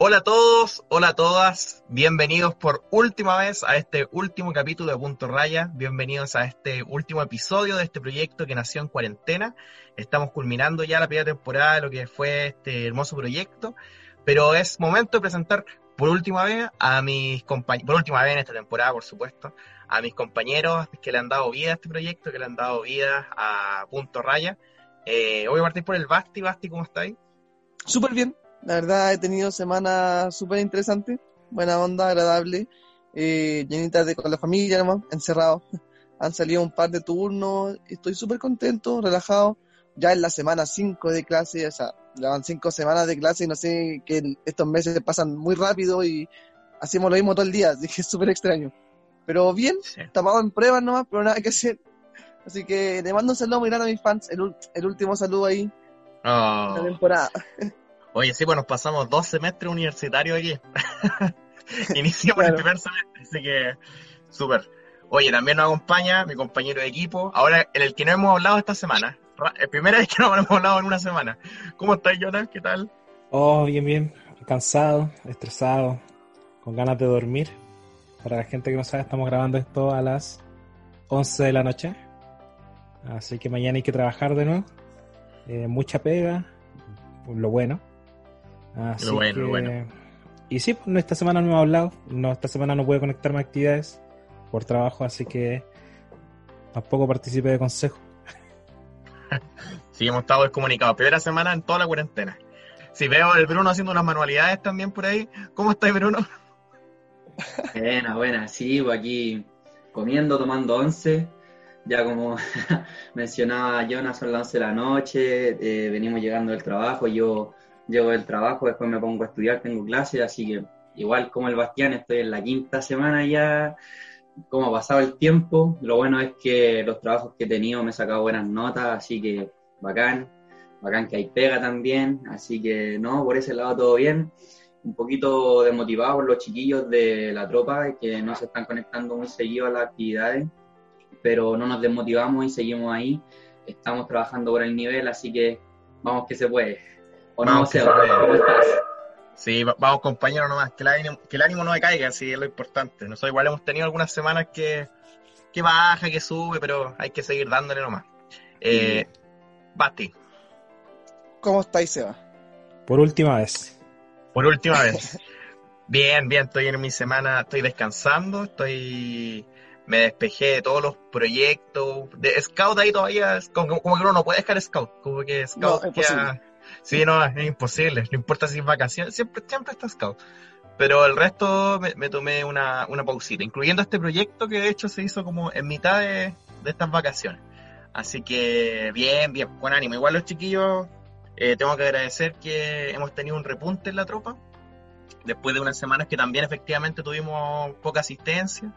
Hola a todos, hola a todas, bienvenidos por última vez a este último capítulo de Punto Raya, bienvenidos a este último episodio de este proyecto que nació en cuarentena. Estamos culminando ya la primera temporada de lo que fue este hermoso proyecto, pero es momento de presentar por última vez a mis compañeros, por última vez en esta temporada, por supuesto, a mis compañeros que le han dado vida a este proyecto, que le han dado vida a Punto Raya. Eh, voy a partir por el Basti. Basti, ¿cómo estáis? Súper bien, la verdad he tenido semanas súper interesantes, buena onda, agradable, eh, llenitas de con la familia nomás, encerrado. Han salido un par de turnos, estoy súper contento, relajado. Ya en la semana 5 de clase, o sea, ya van 5 semanas de clase y no sé, que estos meses pasan muy rápido y hacemos lo mismo todo el día, así que es súper extraño. Pero bien, Sí. tapado en pruebas nomás, pero nada que hacer. Así que le mando un saludo muy grande a mis fans, el, el último saludo ahí de Oh. la temporada. Oye, sí, pues nos pasamos dos semestres universitarios aquí. Iniciamos el Claro. primer semestre, así que súper. Oye, también nos acompaña mi compañero de equipo, ahora en el que no hemos hablado esta semana. Es primera vez que no hemos hablado en una semana. ¿Cómo estás, Jonas? ¿Qué tal? Oh, bien, bien. Cansado, estresado, con ganas de dormir. Para la gente que no sabe, estamos grabando esto a las 11 de la noche. Así que mañana hay que trabajar de nuevo. Eh, mucha pega, lo bueno. Así bueno, que- bueno. Y sí, pues, no, esta semana no hemos hablado. No, esta semana no pude conectarme a actividades por trabajo, así que tampoco participé de consejo. Sí, hemos estado descomunicados. Primera semana en toda la cuarentena. Si veo el Bruno haciendo unas manualidades también por ahí. ¿Cómo estás, Bruno? Buena, buena, sí, pues aquí comiendo, tomando once. Ya como mencionaba Jonas, son las 11 de la noche, eh, venimos llegando del trabajo, yo llego del trabajo, después me pongo a estudiar, tengo clases, así que igual como el Bastián, estoy en la quinta semana ya, como ha pasado el tiempo. Lo bueno es que los trabajos que he tenido me he sacado buenas notas, así que bacán, bacán que hay pega también, así que no, por ese lado todo bien un poquito desmotivados por los chiquillos de la tropa que no se están conectando muy seguido a las actividades, pero no nos desmotivamos y seguimos ahí. Estamos trabajando por el nivel, así que vamos que se puede. ¿O no, Vamos que Seba? Sí, va- vamos compañeros nomás, que el ánimo, que el ánimo no decaiga, sí, es lo importante. Nosotros igual hemos tenido algunas semanas que, que baja, que sube, pero hay que seguir dándole nomás. Eh, Basti, ¿Cómo estáis, Seba? Por última vez. por última vez. Bien, bien, estoy en mi semana, estoy descansando, estoy... Me despejé de todos los proyectos. De Scout ahí todavía, como, como que uno no puede dejar Scout, como que Scout No, imposible. queda- Sí, no, es imposible, no importa si es vacaciones, siempre, siempre está. Pero el resto me, tomé una, una pausita, incluyendo este proyecto que de hecho se hizo como en mitad de, de estas vacaciones. Así que bien, bien, con ánimo. Igual los chiquillos, eh, tengo que agradecer que hemos tenido un repunte en la tropa, después de unas semanas que también efectivamente tuvimos poca asistencia.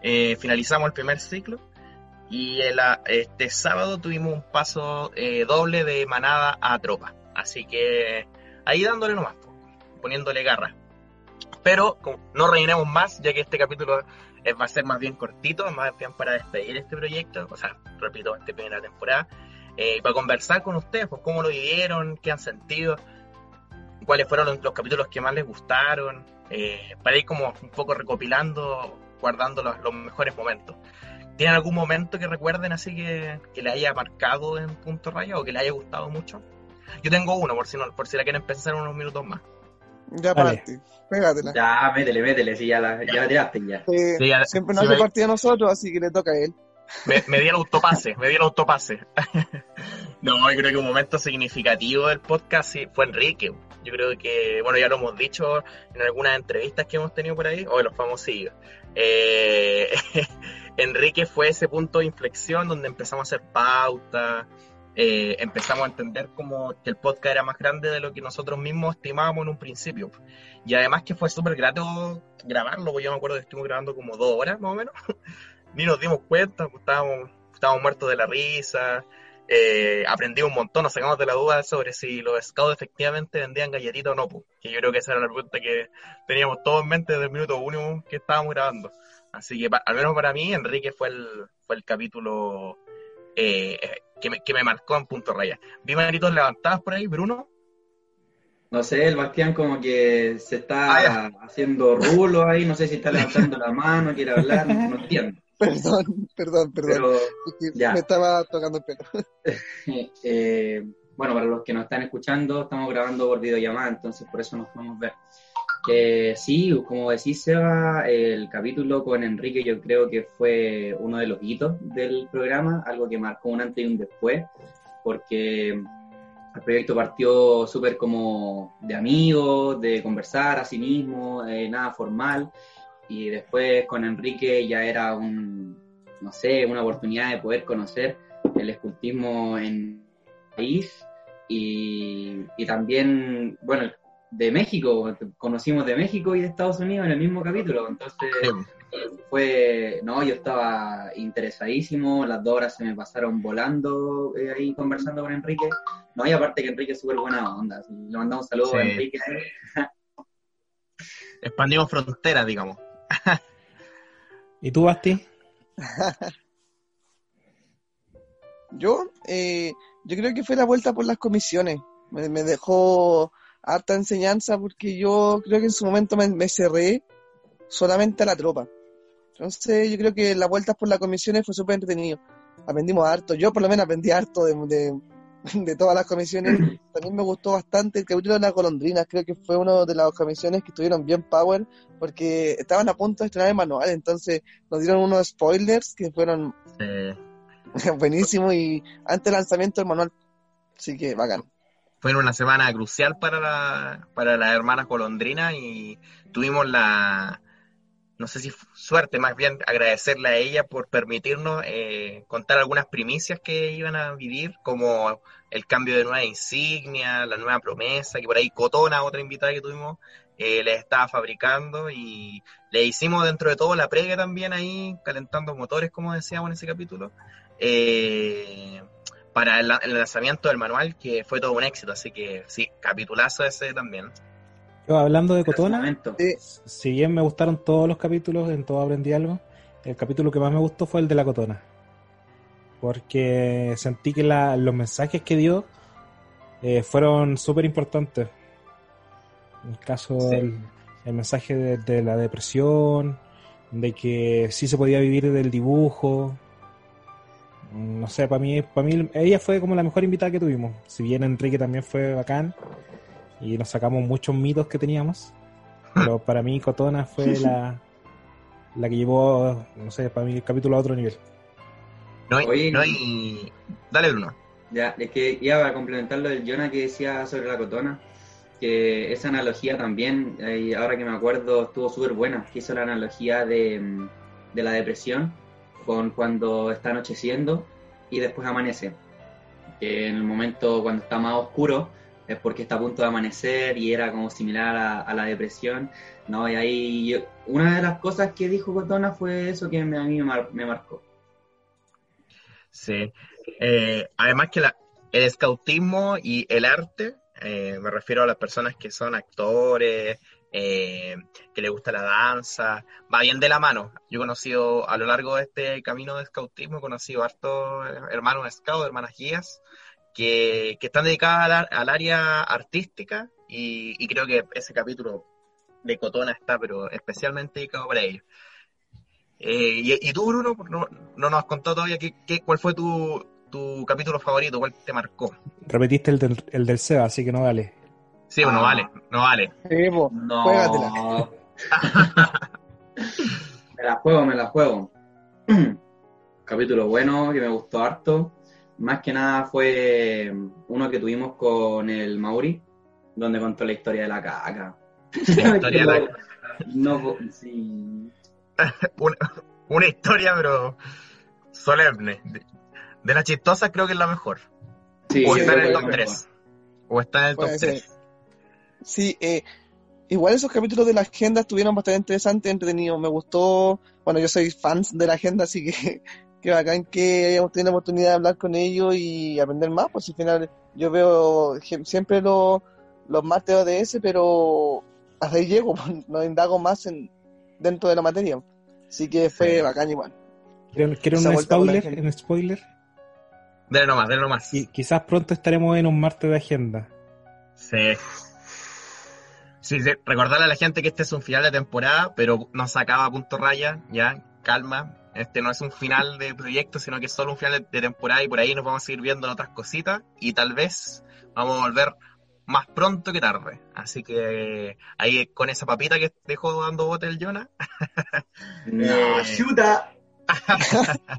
Eh, finalizamos el primer ciclo y el, este sábado tuvimos un paso eh, doble de manada a tropa. Así que ahí dándole nomás, po, poniéndole garra. Pero no rellenemos más, ya que este capítulo va a ser más bien cortito, más bien para despedir este proyecto, o sea, repito, esta primera temporada, eh, para conversar con ustedes, pues cómo lo vivieron, qué han sentido, cuáles fueron los, los capítulos que más les gustaron, eh, para ir como un poco recopilando, guardando los, mejores momentos. ¿Tienen algún momento que recuerden así que, que le haya marcado en punto raya o que le haya gustado mucho? Yo tengo uno, por si no, por si la quieren pensar unos minutos más. Ya paraste, pégatela. Ya, métele, métele, sí, ya la, ya la tiraste ya. Eh, Sí, ya- siempre nos hace me- a nosotros, así que le toca a él. Me, me di el autopase, me di el autopase. no, yo creo que un momento significativo del podcast sí, fue Enrique. Yo creo que, bueno, ya lo hemos dicho en algunas entrevistas que hemos tenido por ahí, o de los famosillos. Eh, Enrique fue ese punto de inflexión donde empezamos a hacer pautas, eh, empezamos a entender como que el podcast era más grande de lo que nosotros mismos estimábamos en un principio. Y además que fue súper grato grabarlo, porque yo me acuerdo que estuvimos grabando como dos horas más o menos. Ni nos dimos cuenta, pues, estábamos, estábamos muertos de la risa. Eh, aprendí un montón, nos sacamos de la duda sobre si los scouts efectivamente vendían galletitas o no, pues, que yo creo que esa era la pregunta que teníamos todos en mente desde el minuto uno que estábamos grabando. Así que al menos para mí, Enrique fue el, fue el capítulo eh, que, me, que me marcó en punto raya. Vi manitos levantadas por ahí, Bruno. No sé, el Bastián como que se está ah, haciendo rulo ahí, no sé si está levantando la mano, quiere hablar, no entiendo. Perdón, perdón, perdón. Me estaba tocando el pelo. eh, bueno, para los que nos están escuchando, estamos grabando por videollamada, entonces por eso nos podemos ver. Que sí, como decís, Seba, el capítulo con Enrique yo creo que fue uno de los hitos del programa, algo que marcó un antes y un después, porque el proyecto partió súper como de amigos, de conversar a sí mismo, eh, nada formal, y después con Enrique ya era un, no sé, una oportunidad de poder conocer el escultismo en el país y, y también, bueno, de México, conocimos de México y de Estados Unidos en el mismo capítulo, entonces fue, no, yo estaba interesadísimo, las dos horas se me pasaron volando eh, ahí conversando con Enrique, no, y aparte que Enrique es súper buena onda, le mandamos un saludo a Enrique. Expandimos fronteras, digamos. ¿Y tú, Basti? yo, eh, yo creo que fue la vuelta por las comisiones, me dejó harta enseñanza porque yo creo que en su momento me, cerré solamente a la tropa. Entonces yo creo que las vueltas por las comisiones fue súper entretenido. Aprendimos harto, yo por lo menos aprendí harto de, de, todas las comisiones. También me gustó bastante el capítulo de las golondrinas, creo que fue una de las comisiones que estuvieron bien power porque estaban a punto de estrenar el manual, entonces nos dieron unos spoilers que fueron buenísimos y antes del lanzamiento del manual. Así que bacán fue una semana crucial para, la, para las hermanas colondrinas y tuvimos la, no sé si suerte, más bien agradecerle a ella por permitirnos eh, contar algunas primicias que iban a vivir, como el cambio de nueva insignia, la nueva promesa, que por ahí Cotona, otra invitada que tuvimos, eh, les estaba fabricando y le hicimos dentro de todo la previa también ahí, calentando motores, como decíamos en ese capítulo. Eh, para el, lanzamiento del manual, que fue todo un éxito, así que sí, capitulazo ese también. Yo, hablando de Cotona, si bien me gustaron todos los capítulos, en todo aprendí algo, el capítulo que más me gustó fue el de la Cotona. Porque sentí que los mensajes que dio eh, fueron súper importantes. En el caso del el mensaje de, la depresión, de que sí se podía vivir del dibujo, no sé, para mí, para mí ella fue como la mejor invitada que tuvimos. Si bien Enrique también fue bacán y nos sacamos muchos mitos que teníamos, pero para mí Cotona fue la, la que llevó, no sé, para mí el capítulo a otro nivel. No hay, no hay... Dale, Bruno. Ya, es que iba a complementar lo del Jonah que decía sobre la Cotona, que esa analogía también, y ahora que me acuerdo, estuvo súper buena, que hizo la analogía de, de la depresión con cuando está anocheciendo y después amanece. en el momento cuando está más oscuro es porque está a punto de amanecer y era como similar a, la depresión, ¿no? Y ahí una de las cosas que dijo Cotona fue eso que a mí me, marcó. Sí, eh, además que la, el escautismo y el arte, eh, me refiero a las personas que son actores, eh, que le gusta la danza, va bien de la mano. Yo he conocido a lo largo de este camino de scoutismo, he conocido a hartos hermanos scout, hermanas guías, que, están dedicadas al, área artística y, creo que ese capítulo de Cotona está, pero especialmente dedicado para ellos. Eh, y, tú, Bruno, no, nos has contado todavía qué, cuál fue tu, capítulo favorito, cuál te marcó. Repetiste el del, el del SEBA, así que no dale. Sí, bueno, ah. vale, no vale. Sí, no. me la juego, me la juego. Capítulo bueno, que me gustó harto. Más que nada fue uno que tuvimos con el Mauri, donde contó la historia de la caca. La historia de la caca. No, sí. una, historia, pero solemne. De, de las chistosas creo que es la mejor. Sí, o está en el top que 3. O está en el top Puede ser. 3. Sí, eh, igual esos capítulos de la agenda estuvieron bastante interesantes, entretenidos. Me gustó, bueno, yo soy fan de la agenda, así que que bacán que hayamos tenido la oportunidad de hablar con ellos y aprender más, pues al final yo veo siempre los, los martes ODS, pero hasta ahí llego, pues, no indago más en, dentro de la materia. Así que fue Sí. bacán igual. ¿Quieren, un spoiler? ¿Un spoiler? Dale nomás, dale nomás. Y quizás pronto estaremos en un martes de agenda. Sí. Sí, sí, recordarle a la gente que este es un final de temporada, pero no se acaba a punto raya, ya, calma. Este no es un final de proyecto, sino que es solo un final de, temporada y por ahí nos vamos a seguir viendo en otras cositas y tal vez vamos a volver más pronto que tarde. Así que ahí con esa papita que dejó dando bote el Jonah, No, Eh. chuta.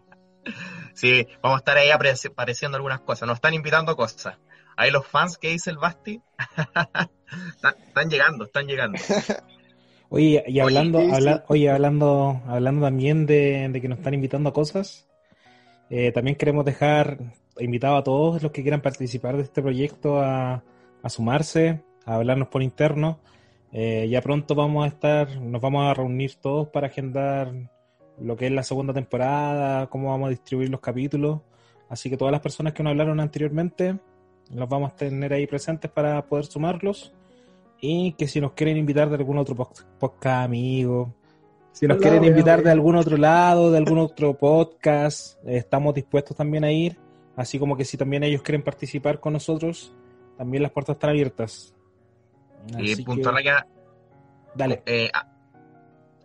sí, vamos a estar ahí apareciendo algunas cosas. Nos están invitando cosas. Ahí los fans que dice el Basti están, están llegando, están llegando. Oye, y hablando, sí. habla- oye, hablando, hablando también de, de que nos están invitando a cosas, eh, también queremos dejar invitado a todos los que quieran participar de este proyecto a, a sumarse, a hablarnos por interno. Eh, ya pronto vamos a estar, nos vamos a reunir todos para agendar lo que es la segunda temporada, cómo vamos a distribuir los capítulos. Así que todas las personas que nos hablaron anteriormente, los vamos a tener ahí presentes para poder sumarlos. Y que si nos quieren invitar de algún otro podcast amigo, si nos Hola, quieren invitar de algún otro lado, de algún otro podcast, estamos dispuestos también a ir. Así como que si también ellos quieren participar con nosotros, también las puertas están abiertas. Y punto que, raya, dale. eh, a-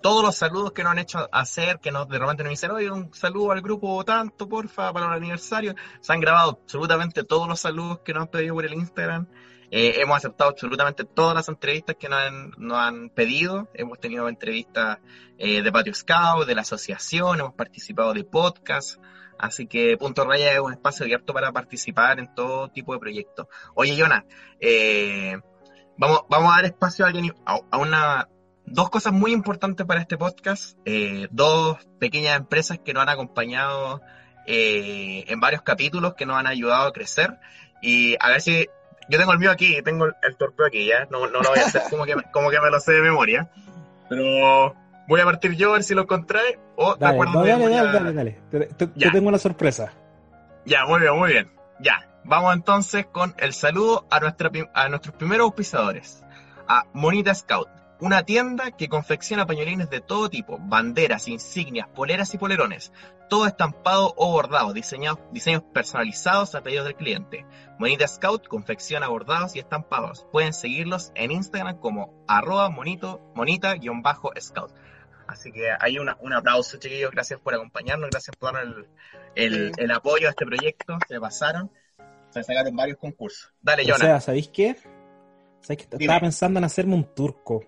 todos los saludos que nos han hecho hacer, que nos de repente nos dicen, oye, un saludo al grupo tanto, porfa, para el aniversario. Se han grabado absolutamente todos los saludos que nos han pedido por el Instagram. Eh, hemos aceptado absolutamente todas las entrevistas que nos han, pedido. Hemos tenido entrevistas eh, de Patio Scout, de la asociación, hemos participado de podcast. Así que Punto Raya es un espacio abierto para participar en todo tipo de proyectos. Oye, Jonah, eh, vamos, vamos a dar espacio a, alguien- a una, dos cosas muy importantes para este podcast. Eh, dos pequeñas empresas que nos han acompañado eh, en varios capítulos, que nos han ayudado a crecer. Y a ver si. Yo tengo el mío aquí, tengo el, torpeo aquí, ¿ya? No, no lo voy a hacer como que, como que me lo sé de memoria. Pero voy a partir yo a ver si lo encontré. O te Dale, acuerdas no, de dale, dale, dale, dale. Te, te- te tengo una sorpresa. Ya, muy bien, muy bien. Ya, vamos entonces con el saludo a, nuestra, prim- a nuestros primeros auspiciadores. A Monita Scout, una tienda que confecciona pañolines de todo tipo, banderas, insignias, poleras y polerones, todo estampado o bordado, diseñados, diseños personalizados a pedido del cliente. Monita Scout confecciona bordados y estampados. Pueden seguirlos en Instagram como arroba monito, monita-scout. Así que hay una, un aplauso, chiquillos. Gracias por acompañarnos, gracias por darnos el, el, el apoyo a este proyecto. Se pasaron, se sacaron varios concursos. Dale, O Jonah. sea, ¿sabéis qué? ¿Sabéis que Dime. estaba pensando en hacerme un turco?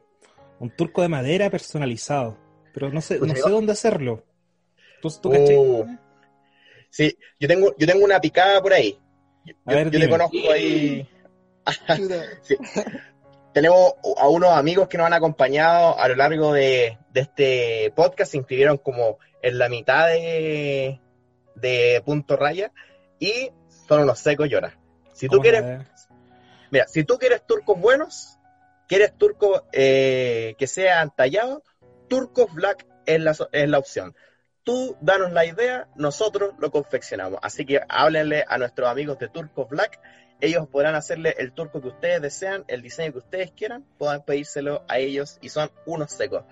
Un turco de madera personalizado. Pero no sé, no Pues, sé dónde hacerlo. ¿Tú? Uh, sí, yo tengo, yo tengo una picada por ahí. Yo, A ver, yo te dime. conozco ahí. Tenemos a unos amigos que nos han acompañado a lo largo de, de este podcast. Se inscribieron como en la mitad de, de Punto Raya y son unos secos lloras. Si tú ¿Cómo quieres saber? Mira, si tú quieres turcos buenos, quieres turcos eh, que sean tallados, Turcos Black es la, es la opción. Tú danos la idea, nosotros lo confeccionamos. Así que háblenle a nuestros amigos de Turcos Black. Ellos podrán hacerle el turco que ustedes desean, el diseño que ustedes quieran, puedan pedírselo a ellos y son unos secos.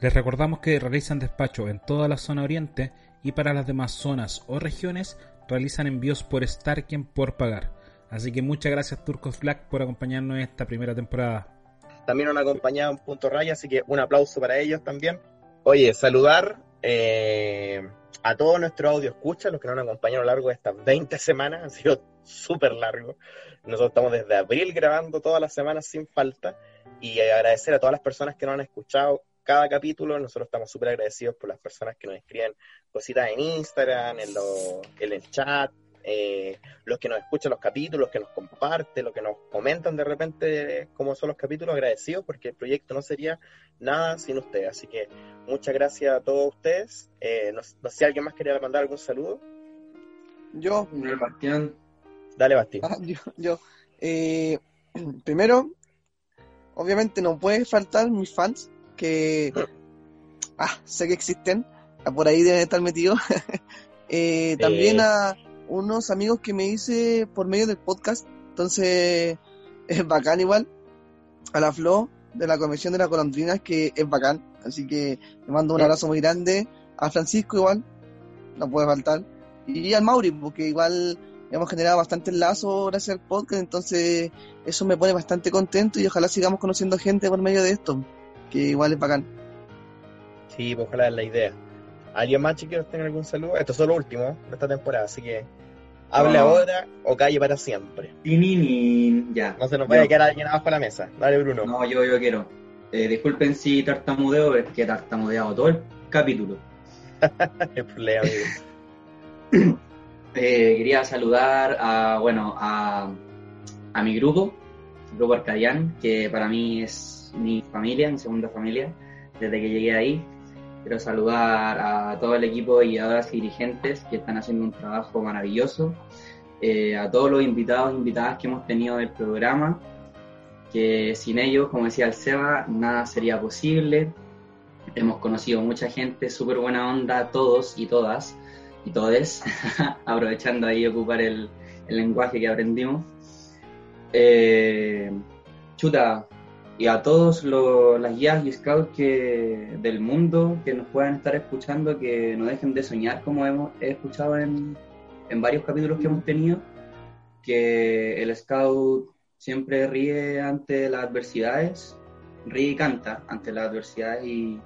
Les recordamos que realizan despacho en toda la zona oriente y para las demás zonas o regiones realizan envíos por Starken por pagar. Así que muchas gracias Turcos Black por acompañarnos en esta primera temporada. También nos han acompañado en Punto Raya, así que un aplauso para ellos también. Oye, saludar eh, a todos nuestros audio escucha, los que nos han acompañado a lo largo de estas 20 semanas, han sido súper largo. Nosotros estamos desde abril grabando todas las semanas sin falta y agradecer a todas las personas que nos han escuchado cada capítulo. Nosotros estamos súper agradecidos por las personas que nos escriben cositas en Instagram, en, lo- en el chat, eh, los que nos escuchan los capítulos, los que nos comparten, los que nos comentan de repente cómo son los capítulos, agradecidos porque el proyecto no sería nada sin ustedes. Así que muchas gracias a todos ustedes. Eh, no, no sé si alguien más quería mandar algún saludo. Yo, Bastián. Dale, Basti. Ah, yo, yo. Eh, primero, obviamente no puede faltar mis fans, que ah, sé que existen, por ahí deben estar metidos. Eh, también a unos amigos que me hice por medio del podcast, entonces es bacán igual. A la Flo de la Comisión de las Golondrinas, que es bacán, así que le mando un abrazo muy grande. A Francisco igual, no puede faltar. Y al Mauri, porque igual hemos generado bastante lazo gracias al podcast, entonces eso me pone bastante contento y ojalá sigamos conociendo gente por medio de esto, que igual es bacán. Sí, pues ojalá es la idea. ¿Alguien más, chiquillos, tiene algún saludo? Esto es lo último de esta temporada, así que hable No. ahora o calle para siempre. Tininin, ya. No se nos vaya a quedar alguien abajo la mesa. Dale, Bruno. No, yo, yo quiero. Eh, disculpen si tartamudeo, es que he tartamudeado todo el capítulo. El problema, amigo. Eh, quería saludar a, bueno, a, a mi grupo, Grupo Arcadian, que para mí es mi familia, mi segunda familia, desde que llegué ahí. Quiero saludar a todo el equipo de guiadoras y dirigentes que están haciendo un trabajo maravilloso. Eh, a todos los invitados e invitadas que hemos tenido del programa, que sin ellos, como decía el Seba, nada sería posible. Hemos conocido mucha gente, súper buena onda, todos y todas, y todes, aprovechando ahí ocupar el, lenguaje que aprendimos. Eh, chuta, y a todos los, las guías y scouts que, del mundo que nos puedan estar escuchando, que no dejen de soñar como hemos he escuchado en, en varios capítulos que hemos tenido, que el scout siempre ríe ante las adversidades, ríe y canta ante las adversidades y,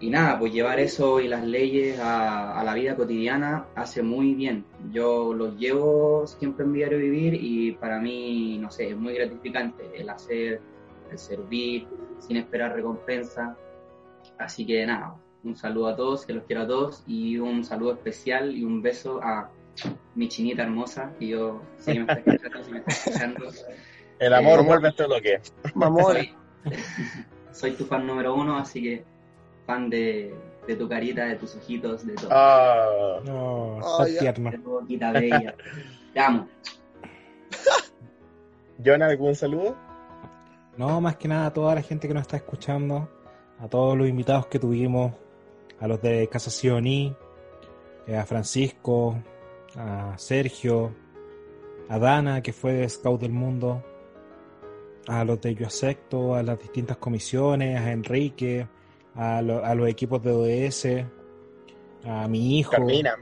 y nada, pues llevar eso y las leyes a, a la vida cotidiana hace muy bien. Yo los llevo siempre en diario vivir y para mí, no sé, es muy gratificante el hacer, el servir sin esperar recompensa. Así que nada, un saludo a todos, que los quiero a todos y un saludo especial y un beso a mi chinita hermosa, que yo, si me está escuchando, si me está escuchando, El amor Eh, vuelve a todo lo que es. Mamón, soy, soy tu fan número uno, así que fan de, de tu carita, de tus ojitos, de todo. Ah, No, Oh, ya. tierno. De tu boquita bella. Te amo. John, ¿algún saludo? No, más que nada a toda la gente que nos está escuchando, a todos los invitados que tuvimos, a los de Casa Sioní, eh, a Francisco, a Sergio, a Dana, que fue Scout del Mundo, a los de Yo Acepto, a las distintas comisiones, a Enrique, a, lo- a los equipos de ODS, a mi hijo. Carmina.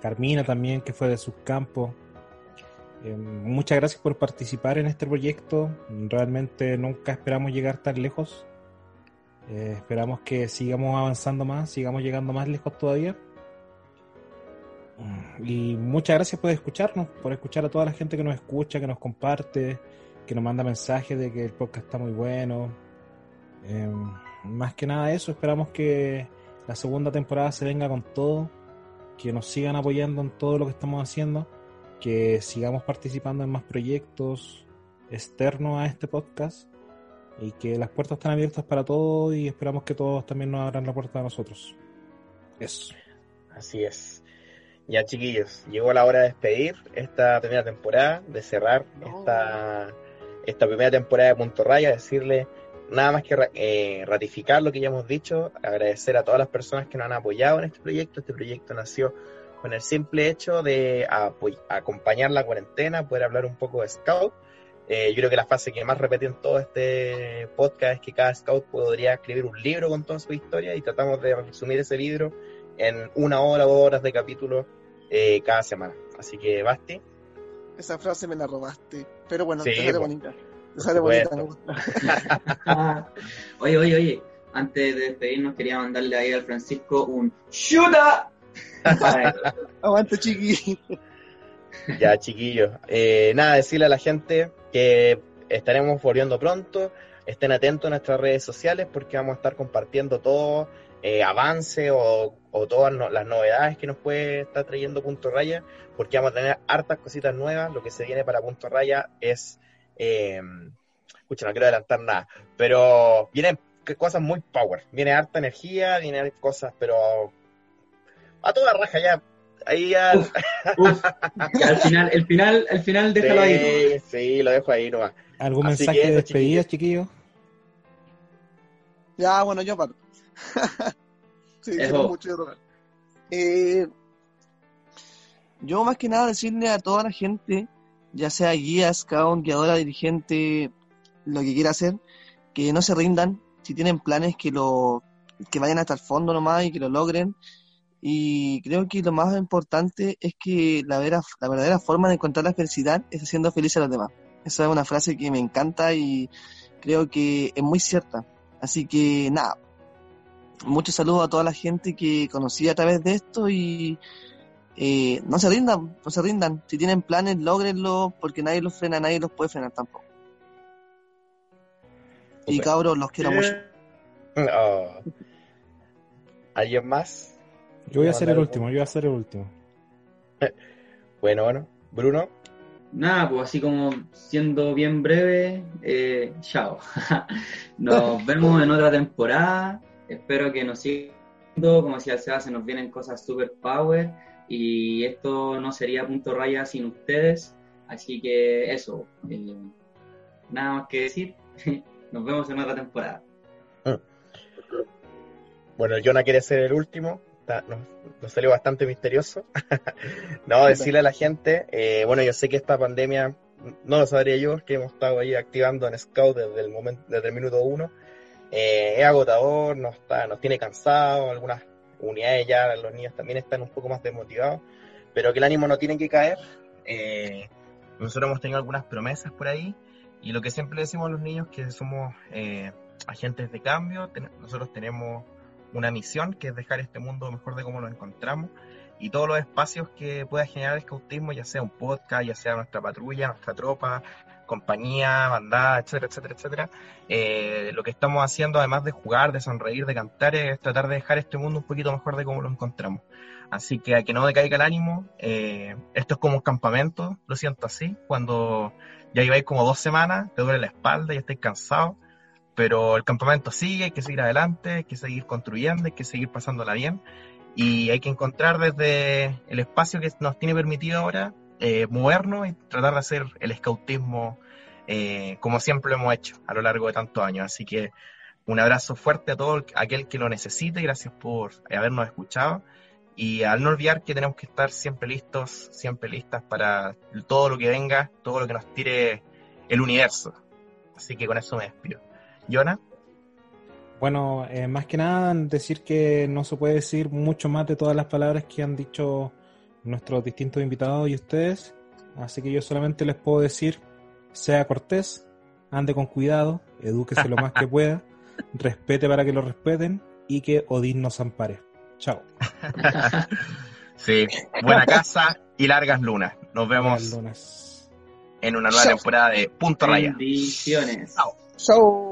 Carmina también, que fue de subcampo. Eh, muchas gracias por participar en este proyecto. Realmente nunca esperamos llegar tan lejos. Eh, esperamos que sigamos avanzando más, sigamos llegando más lejos todavía. Mm, Y muchas gracias por escucharnos, por escuchar a toda la gente que nos escucha, que nos comparte, que nos manda mensajes de que el podcast está muy bueno. Eh, más que nada eso, esperamos que la segunda temporada se venga con todo, que nos sigan apoyando en todo lo que estamos haciendo, que sigamos participando en más proyectos externos a este podcast y que las puertas están abiertas para todos y esperamos que todos también nos abran la puerta a nosotros. Eso. Así es. Ya, chiquillos, llegó la hora de despedir esta primera temporada, de cerrar No. esta, esta primera temporada de Punto Raya, decirle nada más que ra- eh, ratificar lo que ya hemos dicho, agradecer a todas las personas que nos han apoyado en este proyecto. Este proyecto nació con el simple hecho de acompañar la cuarentena, poder hablar un poco de Scout. Eh, yo creo que la frase que más repetí en todo este podcast es que cada Scout podría escribir un libro con toda su historia y tratamos de resumir ese libro en una hora o dos horas de capítulo eh, cada semana. Así que, Basti, esa frase me la robaste. Pero bueno, Sí, te sale bonita. Te sale bonita, me gusta. Oye, oye, oye. Antes de despedirnos, quería mandarle ahí al Francisco un ¡Chuta! Aguante, chiqui. ya chiquillos, eh, nada, decirle a la gente que estaremos volviendo pronto, estén atentos a nuestras redes sociales porque vamos a estar compartiendo todo eh, avance o, todas las novedades que nos puede estar trayendo Punto Raya, porque vamos a tener hartas cositas nuevas, lo que se viene para Punto Raya es, eh, escucha, no quiero adelantar nada, pero vienen cosas muy power, viene harta energía, vienen cosas, pero a toda raja ya, ahí. Uf, que al final, el final, el final déjalo ahí. Sí, sí, lo dejo ahí nomás. ¿Algún Así mensaje que de despedida, chiquillos? Ya, bueno, yo paro. sí, Eso. sí, mucho de. Eh, yo más que nada decirle a toda la gente, ya sea guía, scout, guiadora, dirigente, lo que quiera hacer, que no se rindan, si tienen planes que lo que vayan hasta el fondo nomás y que lo logren. Y creo que lo más importante es que la, vera- la verdadera forma de encontrar la felicidad es haciendo feliz a los demás. Esa es una frase que me encanta y creo que es muy cierta. Así que nada, muchos saludos a toda la gente que conocí a través de esto y eh, no se rindan, no se rindan. Si tienen planes, logrenlo porque nadie los frena, nadie los puede frenar tampoco. Y cabros, los quiero mucho. Oh. ¿Alguien más? Yo voy a ser el último, yo voy a ser el último. Bueno, bueno. Bruno. Nada, pues así como siendo bien breve, eh, chao. Nos vemos en otra temporada. Espero que nos sigan. Como decía el Seba, se nos vienen cosas super power. Y esto no sería punto raya sin ustedes. Así que eso. eh, nada más que decir. Nos vemos en otra temporada. Bueno, el Jonah quiere ser el último. Está- nos, salió bastante misterioso. no, decirle a la gente, eh, bueno, yo sé que esta pandemia, no lo sabría yo, que hemos estado ahí activando en Scout desde el momento, desde el minuto uno. Eh, es agotador, nos, está, nos tiene cansado, algunas unidades ya, los niños también están un poco más desmotivados, pero que el ánimo no tiene que caer. Eh, nosotros hemos tenido algunas promesas por ahí y lo que siempre decimos a los niños que somos eh, agentes de cambio, ten- nosotros tenemos una misión que es dejar este mundo mejor de cómo lo encontramos y todos los espacios que pueda generar el cautismo, ya sea un podcast, ya sea nuestra patrulla, nuestra tropa, compañía, bandada, etcétera, etcétera, etcétera. Eh, lo que estamos haciendo, además de jugar, de sonreír, de cantar, es tratar de dejar este mundo un poquito mejor de cómo lo encontramos. Así que a que no decaiga el ánimo, eh, esto es como un campamento, lo siento así, cuando ya lleváis como dos semanas, te duele la espalda y estáis cansados, pero el campamento sigue, hay que seguir adelante, hay que seguir construyendo, hay que seguir pasándola bien y hay que encontrar desde el espacio que nos tiene permitido ahora eh, movernos y tratar de hacer el escautismo eh, como siempre lo hemos hecho a lo largo de tantos años. Así que un abrazo fuerte a todo el- aquel que lo necesite, gracias por habernos escuchado y al no olvidar que tenemos que estar siempre listos, siempre listas para todo lo que venga, todo lo que nos tire el universo. Así que con eso me despido. Yona, Bueno, eh, más que nada decir que no se puede decir mucho más de todas las palabras que han dicho nuestros distintos invitados y ustedes. Así que yo solamente les puedo decir, sea cortés, ande con cuidado, edúquese lo más que pueda, respete para que lo respeten y que Odín nos ampare. Chao. sí, buena casa y largas lunas. Nos vemos lunas. en una nueva Chao. temporada de Punto Raya. Bendiciones. Chao. Chau.